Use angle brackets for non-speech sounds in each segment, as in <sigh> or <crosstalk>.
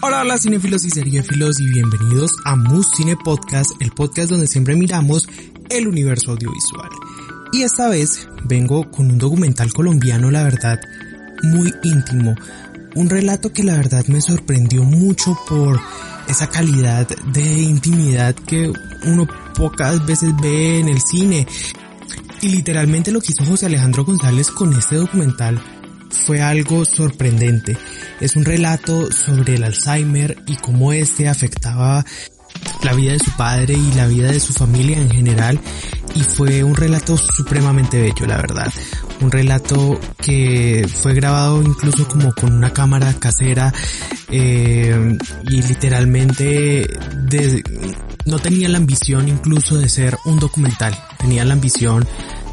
Hola, hola cinéfilos y seriéfilos y bienvenidos a Mus Cine Podcast, el podcast donde siempre miramos el universo audiovisual. Y esta vez vengo con un documental colombiano, la verdad, muy íntimo. Un relato que la verdad me sorprendió mucho por esa calidad de intimidad que uno pocas veces ve en el cine. Y literalmente lo que hizo José Alejandro González con este documental fue algo sorprendente. Es un relato sobre el Alzheimer y cómo este afectaba la vida de su padre y la vida de su familia en general y fue un relato supremamente bello la verdad un relato que fue grabado incluso como con una cámara casera eh, y literalmente no tenía la ambición incluso de ser un documental tenía la ambición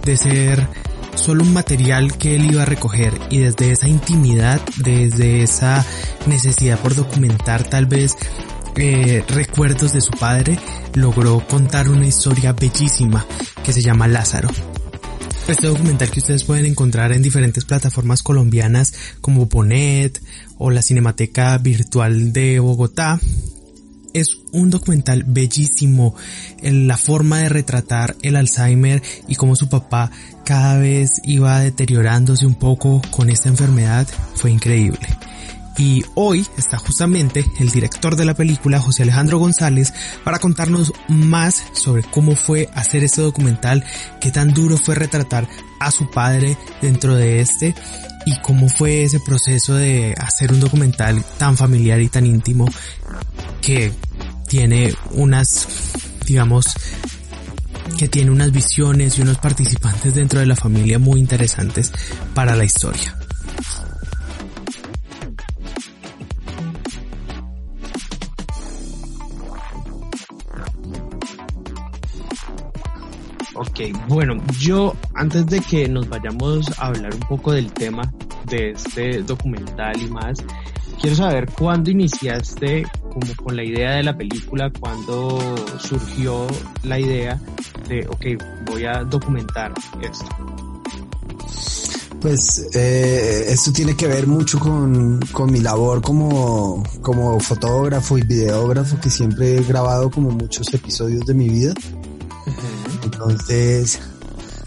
de ser solo un material que él iba a recoger y desde esa intimidad, desde esa necesidad por documentar tal vez eh, recuerdos de su padre, logró contar una historia bellísima que se llama Lázaro. Este documental que ustedes pueden encontrar en diferentes plataformas colombianas como Bonet o la Cinemateca Virtual de Bogotá es un documental bellísimo la forma de retratar el Alzheimer y cómo su papá cada vez iba deteriorándose un poco con esta enfermedad fue increíble. Y hoy está justamente el director de la película, José Alejandro González, para contarnos más sobre cómo fue hacer este documental, qué tan duro fue retratar a su padre dentro de este y cómo fue ese proceso de hacer un documental tan familiar y tan íntimo que tiene unas, digamos, que tiene unas visiones y unos participantes dentro de la familia muy interesantes para la historia. Ok, bueno, yo antes de que nos vayamos a hablar un poco del tema de este documental y más, quiero saber cuándo iniciaste como con la idea de la película, cuándo surgió la idea de, ok, voy a documentar esto. Pues eh, esto tiene que ver mucho con, con mi labor como, como fotógrafo y videógrafo, que siempre he grabado como muchos episodios de mi vida. Entonces,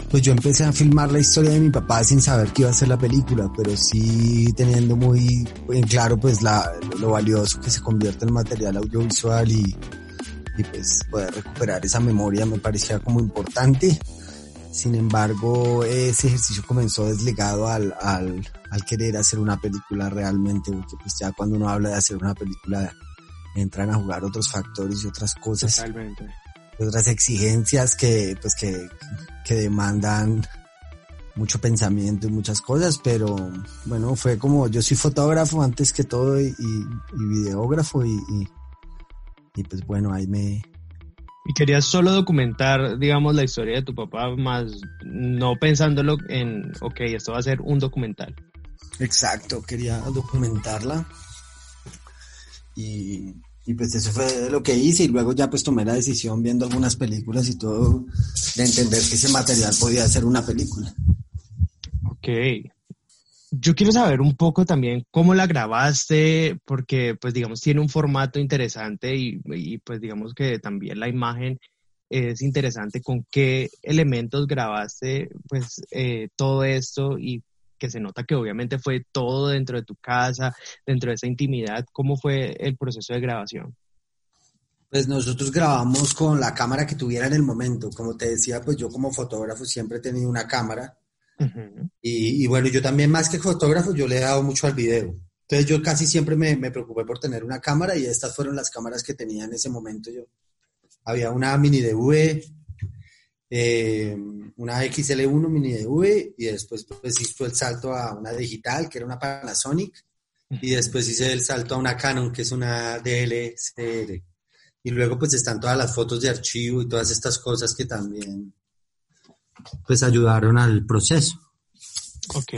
pues yo empecé a filmar la historia de mi papá sin saber que iba a ser la película, pero sí teniendo muy claro pues la, lo valioso que se convierte en material audiovisual y, y pues poder recuperar esa memoria me parecía como importante. Sin embargo, ese ejercicio comenzó desligado al, al, al querer hacer una película realmente, porque pues ya cuando uno habla de hacer una película entran a jugar otros factores y otras cosas. Totalmente otras exigencias que, pues que, que demandan mucho pensamiento y muchas cosas, pero bueno, fue como yo soy fotógrafo antes que todo y, y videógrafo y, y, pues bueno, ahí me... Y querías solo documentar, digamos, la historia de tu papá, más no pensándolo en, ok, esto va a ser un documental. Exacto, quería documentarla y, y pues eso fue lo que hice y luego ya pues tomé la decisión viendo algunas películas y todo de entender que ese material podía ser una película. Ok. Yo quiero saber un poco también cómo la grabaste, porque pues digamos tiene un formato interesante y, pues digamos que también la imagen es interesante con qué elementos grabaste pues eh, todo esto y que se nota que obviamente fue todo dentro de tu casa, dentro de esa intimidad. ¿Cómo fue el proceso de grabación? Pues nosotros grabamos con la cámara que tuviera en el momento. Como te decía, pues yo como fotógrafo siempre he tenido una cámara. y, bueno, yo también más que fotógrafo, yo le he dado mucho al video. Entonces yo casi siempre me, me, preocupé por tener una cámara y estas fueron las cámaras que tenía en ese momento yo. Había una mini DV, eh, una XL1 mini DV y después pues hizo el salto a una digital que era una Panasonic y después hice el salto a una Canon que es una DLCR y luego pues están todas las fotos de archivo y todas estas cosas que también pues ayudaron al proceso. Ok.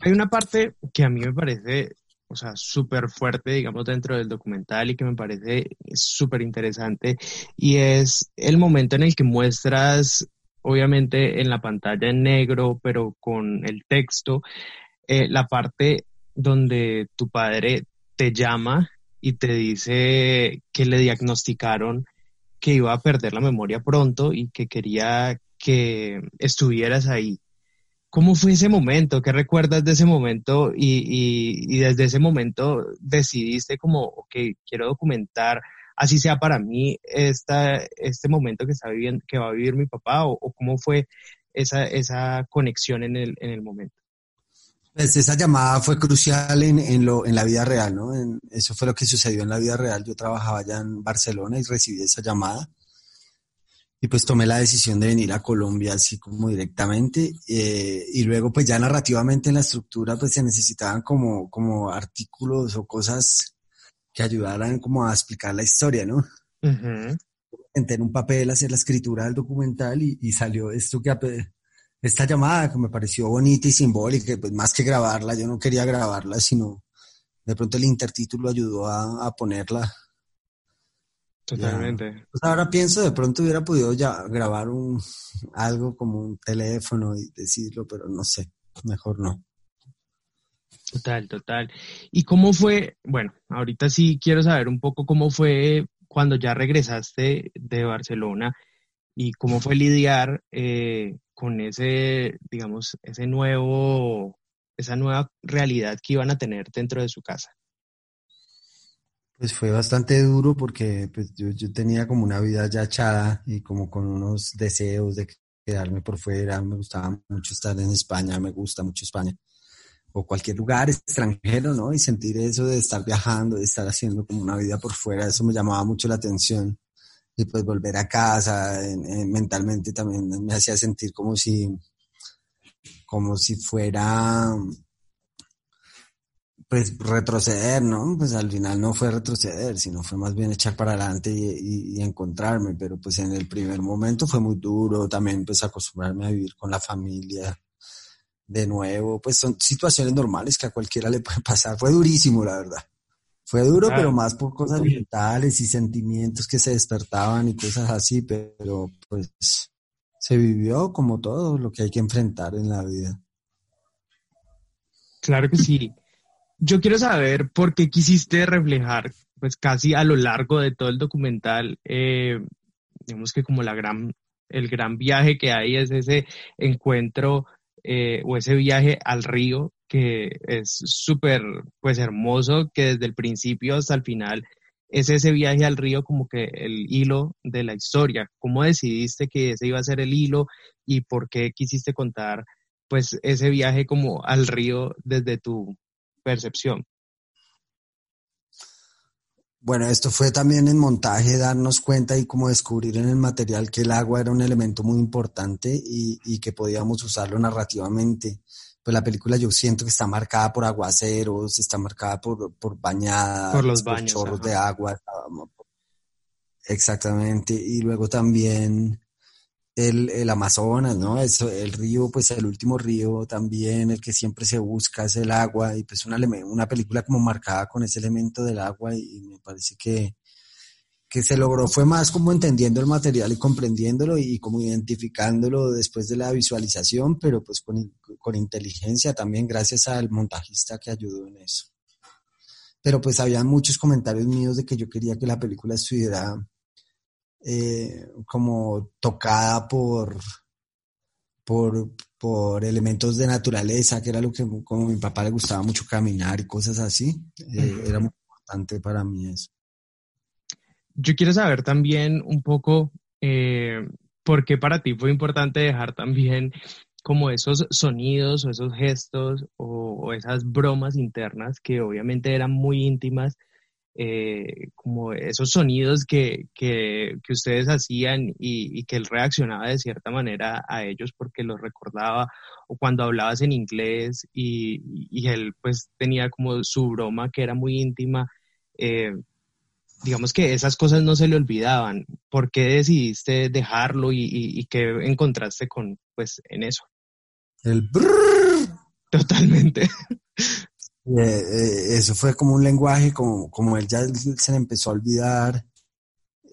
Hay una parte que a mí me parece o sea, súper fuerte, digamos, dentro del documental y que me parece súper interesante. Y es el momento en el que muestras, obviamente, en la pantalla en negro, pero con el texto, eh, la parte donde tu padre te llama y te dice que le diagnosticaron que iba a perder la memoria pronto y que quería que estuvieras ahí. ¿Cómo fue ese momento? ¿Qué recuerdas de ese momento? Y, desde ese momento decidiste como, ok, quiero documentar, así sea para mí, esta, este momento que, está viviendo, que va a vivir mi papá, o, cómo fue esa, conexión en el, en el momento. Pues esa llamada fue crucial en, la vida real, ¿no? eso fue lo que sucedió en la vida real. Yo trabajaba allá en Barcelona y recibí esa llamada. Y pues tomé la decisión de venir a Colombia así como directamente. Eh, y luego pues ya narrativamente en la estructura pues se necesitaban como, como artículos o cosas que ayudaran como a explicar la historia, ¿no? Uh en un papel hacer la escritura del documental y, y salió esto que esta llamada que me pareció bonita y simbólica, pues más que grabarla, yo no quería grabarla, sino de pronto el intertítulo ayudó a, ponerla. Totalmente. Pues ahora pienso, de pronto hubiera podido ya grabar un, algo como un teléfono y decirlo, pero no sé, mejor no. Total, total. ¿Y cómo fue? Bueno, ahorita sí quiero saber un poco cómo fue cuando ya regresaste de Barcelona y cómo fue lidiar eh, con ese, digamos, ese nuevo, esa nueva realidad que iban a tener dentro de su casa? Pues fue bastante duro porque pues, yo, yo tenía como una vida ya echada y como con unos deseos de quedarme por fuera. Me gustaba mucho estar en España, me gusta mucho España. O cualquier lugar extranjero, ¿no? Y sentir eso de estar viajando, de estar haciendo como una vida por fuera, eso me llamaba mucho la atención y pues volver a casa mentalmente también me hacía sentir como si, como si fuera, pues retroceder, ¿no? Pues al final no fue retroceder, sino fue más bien echar para adelante y, encontrarme, pero pues en el primer momento fue muy duro también pues acostumbrarme a vivir con la familia de nuevo, pues son situaciones normales que a cualquiera le puede pasar, fue durísimo la verdad. Fue duro, pero más por cosas mentales y sentimientos que se despertaban y cosas así, pero pues se vivió como todo lo que hay que enfrentar en la vida. Claro que sí. Yo quiero saber por qué quisiste reflejar, pues casi a lo largo de todo el documental, eh, digamos que como la gran, el gran viaje que hay es ese encuentro eh, o ese viaje al río que es súper pues hermoso, que desde el principio hasta el final es ese viaje al río como que el hilo de la historia. ¿Cómo decidiste que ese iba a ser el hilo y por qué quisiste contar pues ese viaje como al río desde tu percepción? Bueno, esto fue también en montaje darnos cuenta y como descubrir en el material que el agua era un elemento muy importante y, y que podíamos usarlo narrativamente pues la película yo siento que está marcada por aguaceros, está marcada por, por bañadas, por los baños, chorros de agua. Exactamente. Y luego también el, el, Amazonas, ¿no? Eso, el río, pues el último río también, el que siempre se busca es el agua y pues una, una película como marcada con ese elemento del agua y me parece que, que se logró fue más como entendiendo el material y comprendiéndolo y como identificándolo después de la visualización, pero pues con, con inteligencia también gracias al montajista que ayudó en eso. Pero pues había muchos comentarios míos de que yo quería que la película estuviera eh, como tocada por, por, por elementos de naturaleza, que era lo que como a mi papá le gustaba mucho caminar y cosas así. Eh, era muy importante para mí eso. Yo quiero saber también un poco eh, por qué para ti fue importante dejar también como esos sonidos o esos gestos o, esas bromas internas que obviamente eran muy íntimas, eh, como esos sonidos que, que, que ustedes hacían y, y, que él reaccionaba de cierta manera a ellos porque los recordaba, o cuando hablabas en inglés y, y él pues tenía como su broma que era muy íntima. Eh, digamos que esas cosas no se le olvidaban. ¿Por qué decidiste dejarlo y, qué encontraste con, pues, en eso? El brrr. Totalmente. <laughs> Eh, eh, eso fue como un lenguaje, como, como él ya se le empezó a olvidar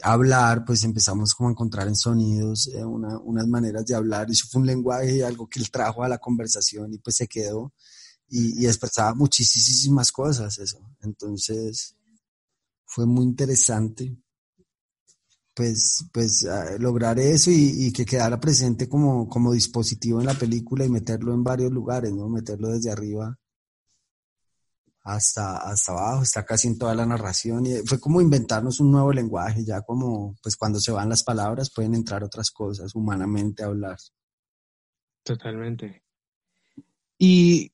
hablar, pues empezamos como a encontrar en sonidos eh, unas maneras de hablar. Eso fue un lenguaje, algo que él trajo a la conversación y pues se quedó y, y expresaba muchísimas cosas eso. Entonces, fue muy interesante pues, pues lograr eso y, que quedara presente como, como dispositivo en la película y meterlo en varios lugares, ¿no? Meterlo desde arriba hasta, hasta abajo, está casi en toda la narración y fue como inventarnos un nuevo lenguaje, ya como pues cuando se van las palabras pueden entrar otras cosas, humanamente hablar. Totalmente. Y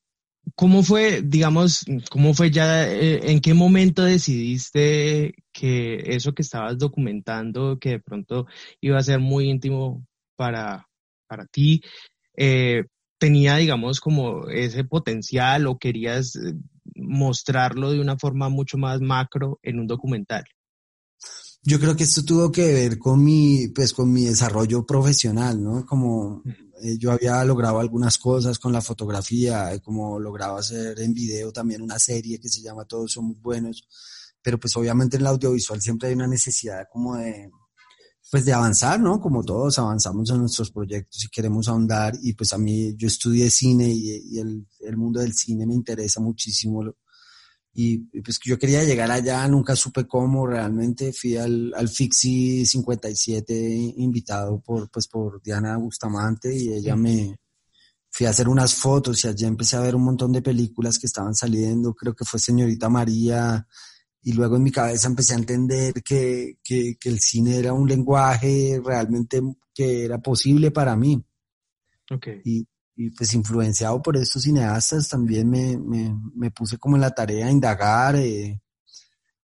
¿Cómo fue, digamos, cómo fue ya, eh, en qué momento decidiste que eso que estabas documentando, que de pronto iba a ser muy íntimo para, para ti, eh, tenía, digamos, como ese potencial o querías eh, mostrarlo de una forma mucho más macro en un documental? Yo creo que esto tuvo que ver con mi, pues, con mi desarrollo profesional, ¿no? Como eh, yo había logrado algunas cosas con la fotografía, como lograba hacer en video también una serie que se llama Todos somos buenos, pero pues obviamente en el audiovisual siempre hay una necesidad como de, pues de avanzar, ¿no? Como todos avanzamos en nuestros proyectos y queremos ahondar y pues a mí yo estudié cine y, el, el, mundo del cine me interesa muchísimo y, pues yo quería llegar allá, nunca supe cómo realmente, fui al, al Fixi 57 invitado por, pues por Diana Bustamante y ella me, fui a hacer unas fotos y allí empecé a ver un montón de películas que estaban saliendo, creo que fue Señorita María, y luego en mi cabeza empecé a entender que, que, que el cine era un lenguaje realmente que era posible para mí. Okay. Y, y pues influenciado por estos cineastas también me, me, me puse como en la tarea de indagar eh,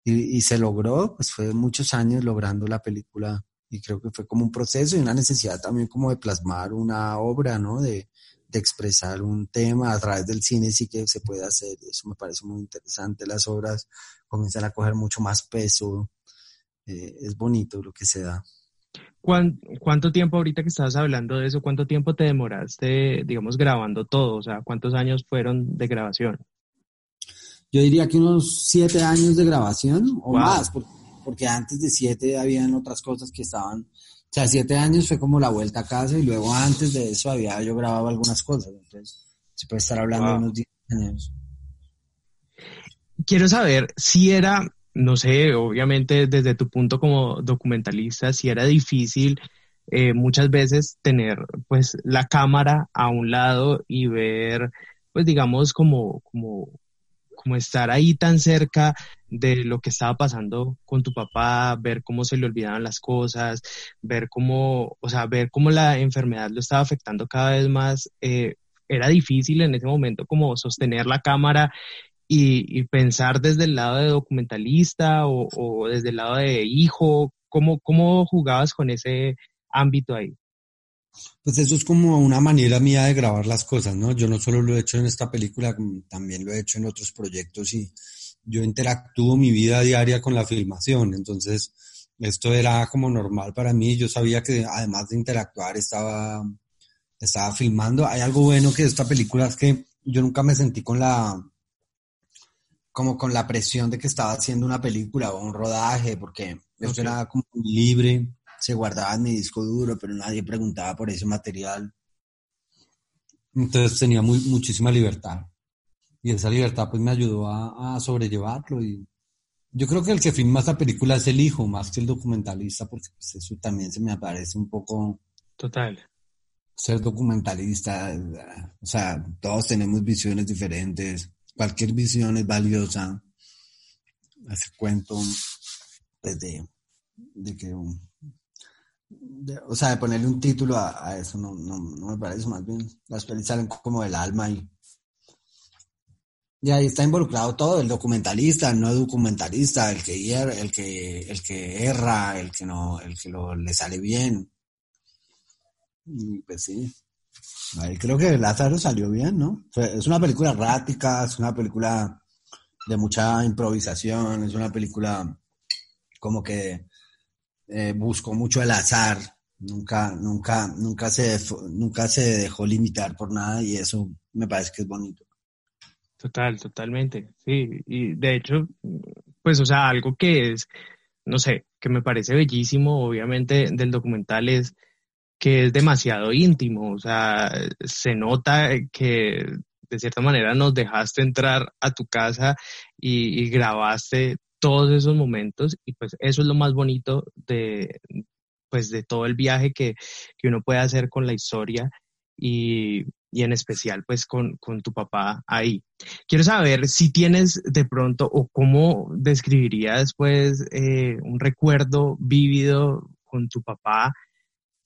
y, y, se logró, pues fue muchos años logrando la película y creo que fue como un proceso y una necesidad también como de plasmar una obra, ¿no? De, de expresar un tema a través del cine sí que se puede hacer eso me parece muy interesante, las obras comienzan a coger mucho más peso, eh, es bonito lo que se da. ¿Cuánto tiempo ahorita que estabas hablando de eso, cuánto tiempo te demoraste, digamos, grabando todo? O sea, ¿cuántos años fueron de grabación? Yo diría que unos siete años de grabación o más, porque, antes de siete habían otras cosas que estaban, o sea, siete años fue como la vuelta a casa y luego antes de eso había yo grabado algunas cosas, entonces se puede estar hablando de unos diez años. Quiero saber si era no sé, obviamente desde tu punto como documentalista, si era difícil eh, muchas veces tener pues la cámara a un lado y ver, pues digamos, como, como, como estar ahí tan cerca de lo que estaba pasando con tu papá, ver cómo se le olvidaban las cosas, ver cómo, o sea, ver cómo la enfermedad lo estaba afectando cada vez más. Eh, era difícil en ese momento como sostener la cámara y, pensar desde el lado de documentalista o, desde el lado de hijo? ¿Cómo, ¿Cómo jugabas con ese ámbito ahí? Pues eso es como una manera mía de grabar las cosas, ¿no? Yo no solo lo he hecho en esta película, también lo he hecho en otros proyectos y yo interactúo mi vida diaria con la filmación, entonces esto era como normal para mí, yo sabía que además de interactuar estaba, estaba filmando. Hay algo bueno que esta película es que yo nunca me sentí con la, como con la presión de que estaba haciendo una película o un rodaje, porque eso era como libre, se guardaba en mi disco duro, pero nadie preguntaba por ese material. Entonces tenía muy, muchísima libertad. Y esa libertad pues me ayudó a, sobrellevarlo. Y yo creo que el que filma esta película es el hijo, más que el documentalista, porque pues, eso también se me aparece un poco... Total. Ser documentalista, o sea, todos tenemos visiones diferentes cualquier visión es valiosa. Hace cuento pues, de, que, o sea, de ponerle un título a, eso no, no, me parece más bien. Las películas salen como del alma y, y ahí está involucrado todo, el documentalista, el no documentalista, el que el que, el que erra, el que no, el que lo, le sale bien. Pues sí, creo que Lázaro salió bien, ¿no? es una película errática, es una película de mucha improvisación, es una película como que eh, buscó mucho el azar, nunca, nunca, nunca se, nunca se dejó limitar por nada y eso me parece que es bonito. Total, totalmente, sí, y de hecho, pues, o sea, algo que es, no sé, que me parece bellísimo, obviamente, del documental es que es demasiado íntimo, o sea, se nota que de cierta manera nos dejaste entrar a tu casa y, grabaste todos esos momentos y pues eso es lo más bonito de, pues de todo el viaje que, que uno puede hacer con la historia y, y en especial pues con, con, tu papá ahí. Quiero saber si tienes de pronto o cómo describirías pues eh, un recuerdo vívido con tu papá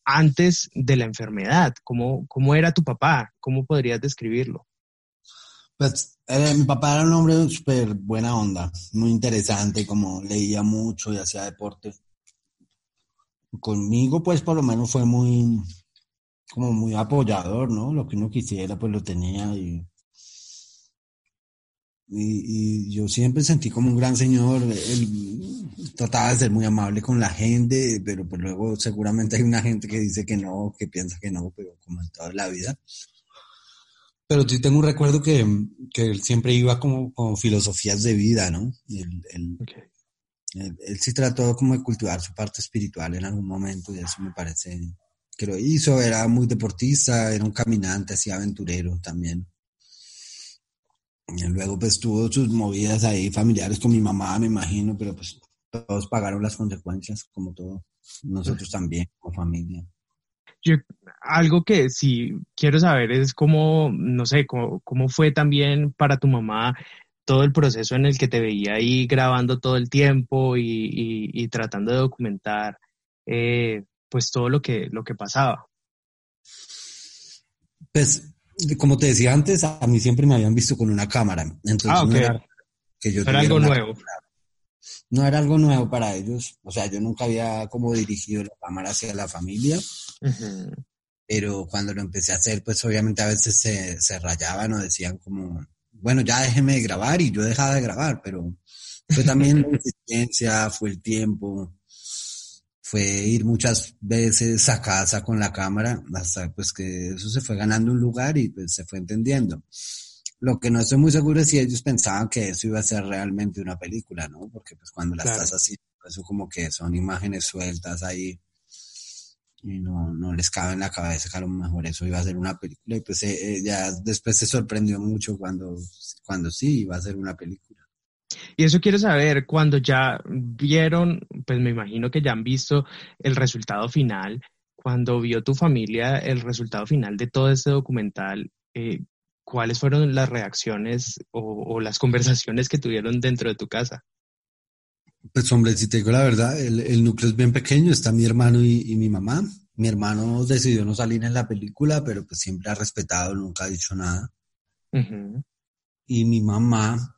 antes de la enfermedad. ¿Cómo, cómo era tu papá? ¿Cómo podrías describirlo? Pues mi papá era un hombre súper buena onda, muy interesante, como leía mucho y hacía deporte. Conmigo, pues, por lo menos fue muy, como muy apoyador, ¿no? Lo que uno quisiera, pues lo tenía y, y, yo siempre sentí como un gran señor. Él trataba de ser muy amable con la gente, pero pues luego seguramente hay una gente que dice que no, que piensa que no, pero como en toda la vida. Pero sí tengo un recuerdo que, que él siempre iba como con filosofías de vida, ¿no? Él, él, sí trató como de cultivar su parte espiritual en algún momento y eso me parece que lo hizo. Era muy deportista, era un caminante, así aventurero también. Y luego pues tuvo sus movidas ahí familiares con mi mamá, me imagino, pero pues todos pagaron las consecuencias, como todo. Nosotros también, como familia. Yo, algo que sí quiero saber es cómo, no sé, cómo, cómo, fue también para tu mamá todo el proceso en el que te veía ahí grabando todo el tiempo y, y, tratando de documentar eh, pues todo lo que, lo que pasaba. Pues, como te decía antes, a mí siempre me habían visto con una cámara. Entonces ah, era, que yo era algo nuevo no era algo nuevo para ellos. O sea, yo nunca había como dirigido la cámara hacia la familia. Pero cuando lo empecé a hacer, pues obviamente a veces se, se rayaban o decían como, bueno, ya déjeme de grabar y yo dejaba de grabar, pero fue también la existencia, fue el tiempo, fue ir muchas veces a casa con la cámara hasta pues que eso se fue ganando un lugar y pues se fue entendiendo. Lo que no estoy muy seguro es si ellos pensaban que eso iba a ser realmente una película, ¿no? Porque pues cuando la estás así, eso como que son imágenes sueltas ahí y no, no les cabe en la cabeza que a lo mejor eso iba a ser una película y pues eh, eh, ya después se sorprendió mucho cuando, cuando sí iba a ser una película. Y eso quiero saber, cuando ya vieron, pues me imagino que ya han visto el resultado final, cuando vio tu familia el resultado final de todo este documental, eh, ¿cuáles fueron las reacciones o, las conversaciones que tuvieron dentro de tu casa? Pues hombre, si te digo la verdad, el, núcleo es bien pequeño, está mi hermano y, mi mamá. Mi hermano decidió no salir en la película, pero pues siempre ha respetado, nunca ha dicho nada. Y mi mamá,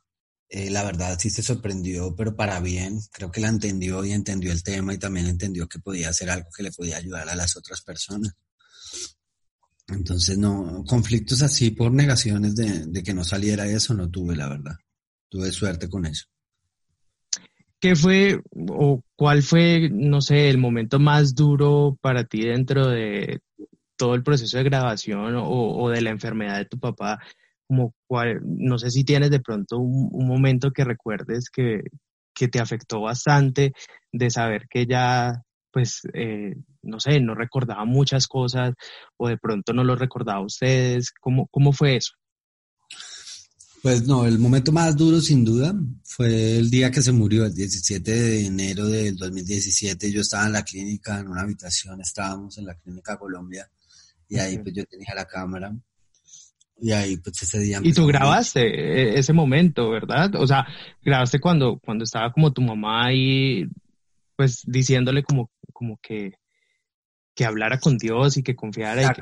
eh, la verdad sí se sorprendió, pero para bien, creo que la entendió y entendió el tema y también entendió que podía hacer algo que le podía ayudar a las otras personas. Entonces, no, conflictos así por negaciones de, que no saliera eso, no tuve, la verdad. Tuve suerte con eso. ¿Qué fue o cuál fue, no sé, el momento más duro para ti dentro de todo el proceso de grabación o, de la enfermedad de tu papá? Como cuál, no sé si tienes de pronto un, momento que recuerdes que, que te afectó bastante de saber que ya pues, eh, no sé, no recordaba muchas cosas o de pronto no lo recordaba a ustedes? ¿Cómo, cómo fue eso? Pues no, el momento más duro sin duda fue el día que se murió, el 17 de enero del 2017. Yo estaba en la clínica, en una habitación, estábamos en la clínica Colombia y ahí pues yo tenía la cámara y ahí pues ese día... Y tú grabaste e, ese momento, ¿verdad? O sea, grabaste cuando, cuando estaba como tu mamá ahí pues diciéndole como, como que, que hablara con Dios y que confiara.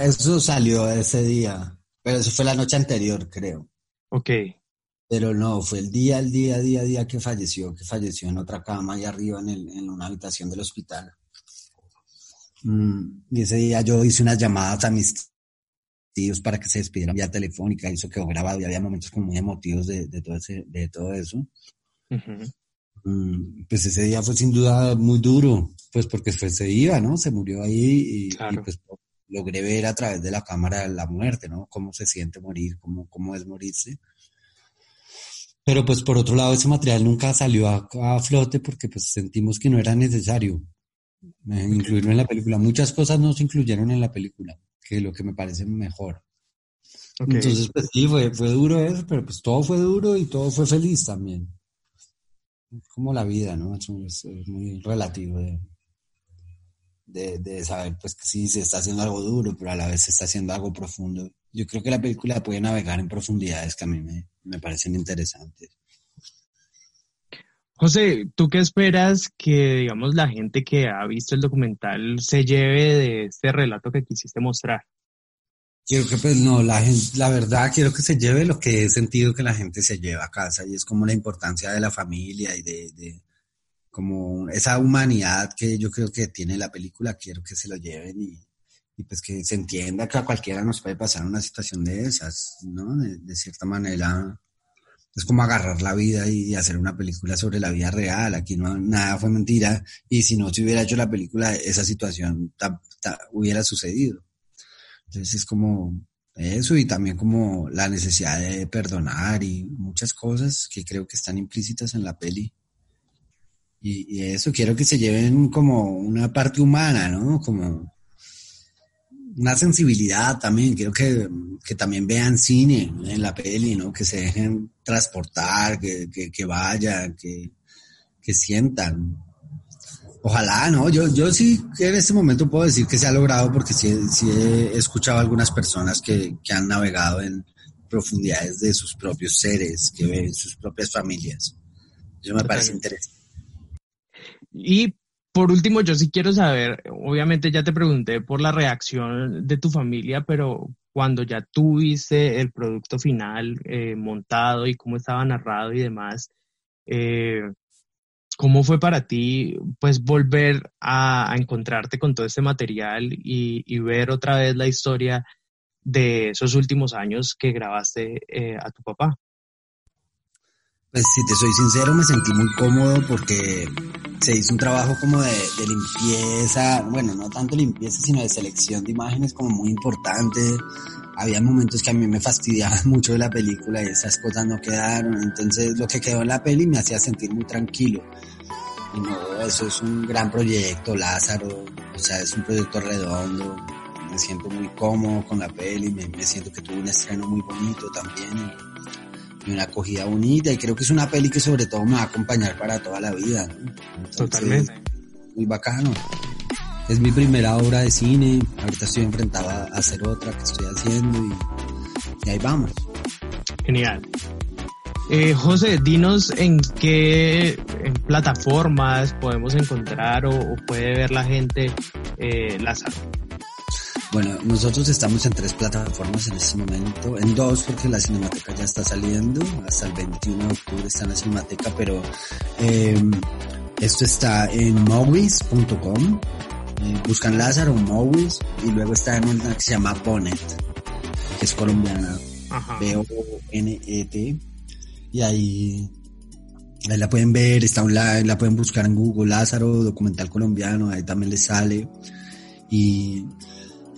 Eso salió ese día, pero eso fue la noche anterior, creo. Ok. Pero no, fue el día, el día, día, día que falleció, que falleció en otra cama ahí arriba en, el, en una habitación del hospital. Mm, y ese día yo hice unas llamadas a mis tíos para que se despidieran vía telefónica, eso quedó grabado y había momentos como muy emotivos de, de, todo, ese, de todo eso. Mm, pues ese día fue sin duda muy duro, pues porque fue, se iba, ¿no? Se murió ahí y, pues logré ver a través de la cámara la muerte, ¿no? Cómo se siente morir, cómo, cómo es morirse. Pero pues por otro lado ese material nunca salió a, flote porque pues sentimos que no era necesario eh, incluirlo en la película. Muchas cosas no se incluyeron en la película, que es lo que me parece mejor. Entonces pues sí, fue, fue duro eso, pero pues todo fue duro y todo fue feliz también. como la vida, ¿no? Es, muy relativo de, de, saber pues que sí se está haciendo algo duro, pero a la vez se está haciendo algo profundo. Yo creo que la película puede navegar en profundidades que a mí me, me parecen interesantes. José, ¿tú qué esperas que, digamos, la gente que ha visto el documental se lleve de este relato que quisiste mostrar? Quiero que, pues, no, la gente, la verdad, quiero que se lleve lo que he sentido que la gente se lleva a casa y es como la importancia de la familia y de, de como esa humanidad que yo creo que tiene la película, quiero que se lo lleven y, pues que se entienda que a cualquiera nos puede pasar una situación de esas, ¿no? de cierta manera es como agarrar la vida y hacer una película sobre la vida real. Aquí no nada fue mentira. Y si no se hubiera hecho la película, esa situación hubiera sucedido. Entonces es como eso y también como la necesidad de perdonar y muchas cosas que creo que están implícitas en la peli. Y, y eso quiero que se lleven como una parte humana, ¿no? Como una sensibilidad también, quiero que, que, también vean cine en la peli, ¿no? Que se dejen transportar, que, que, que vayan, que, que sientan. Ojalá, ¿no? Yo, yo sí en este momento puedo decir que se ha logrado porque sí, sí he escuchado a algunas personas que, que han navegado en profundidades de sus propios seres, que ven sus propias familias. Eso me parece interesante. Y por último, yo sí quiero saber, obviamente ya te pregunté por la reacción de tu familia, pero cuando ya tuviste el producto final eh, montado y cómo estaba narrado y demás, eh, ¿cómo fue para ti pues volver a, encontrarte con todo este material y, ver otra vez la historia de esos últimos años que grabaste eh, a tu papá? Pues si te soy sincero, me sentí muy cómodo porque se hizo un trabajo como de, limpieza, bueno, no tanto limpieza, sino de selección de imágenes como muy importante. Había momentos que a mí me fastidiaban <laughs> mucho de la película y esas cosas no quedaron. Entonces lo que quedó en la peli me hacía sentir muy tranquilo. Y no, eso es un gran proyecto, Lázaro. O sea, es un proyecto redondo. Me siento muy cómodo con la peli, me, me siento que tuvo un estreno muy bonito también una acogida bonita y creo que es una peli que sobre todo me va a acompañar para toda la vida. Totalmente. Muy bacano. Es mi primera obra de cine, ahorita estoy enfrentado a hacer otra que estoy haciendo y, ahí vamos. Genial. Eh, José, dinos en qué plataformas podemos encontrar o, puede ver la gente eh. Bueno, nosotros estamos en tres plataformas en este momento, en dos porque la Cinemateca ya está saliendo, hasta el 21 de octubre está en la Cinemateca, pero em, esto está en movies.com, eh, buscan Lázaro Movies y luego está en una que se llama Bonet, que es colombiana, B-O-N-E-T, y ahí Ahí la pueden ver, está online, la pueden buscar en Google, Lázaro, documental colombiano, ahí también les sale. Y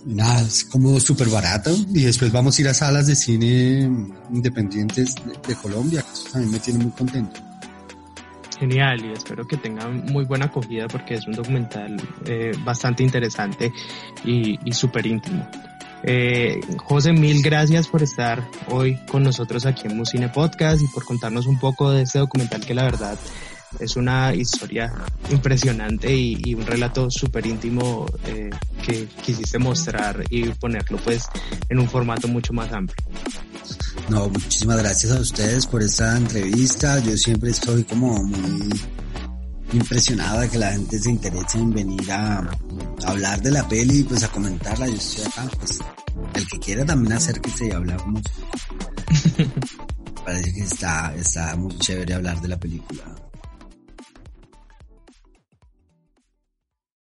nada, es como súper barato y después vamos a ir a salas de cine independientes de, Colombia, que eso también me tiene muy contento. Genial y espero que tengan muy buena acogida porque es un documental eh, bastante interesante y, y súper íntimo. Eh, José, mil gracias por estar hoy con nosotros aquí en Musine Podcast y por contarnos un poco de este documental que la verdad es una historia impresionante y, un relato súper íntimo eh, que quisiste mostrar y ponerlo pues en un formato mucho más amplio. No, muchísimas gracias a ustedes por esta entrevista. Yo siempre estoy como muy impresionado de que la gente se interese en venir a, hablar de la peli y pues a comentarla. Yo estoy acá, pues el que quiera también acérquese y hablamos. <laughs> Parece que está, está muy chévere hablar de la película.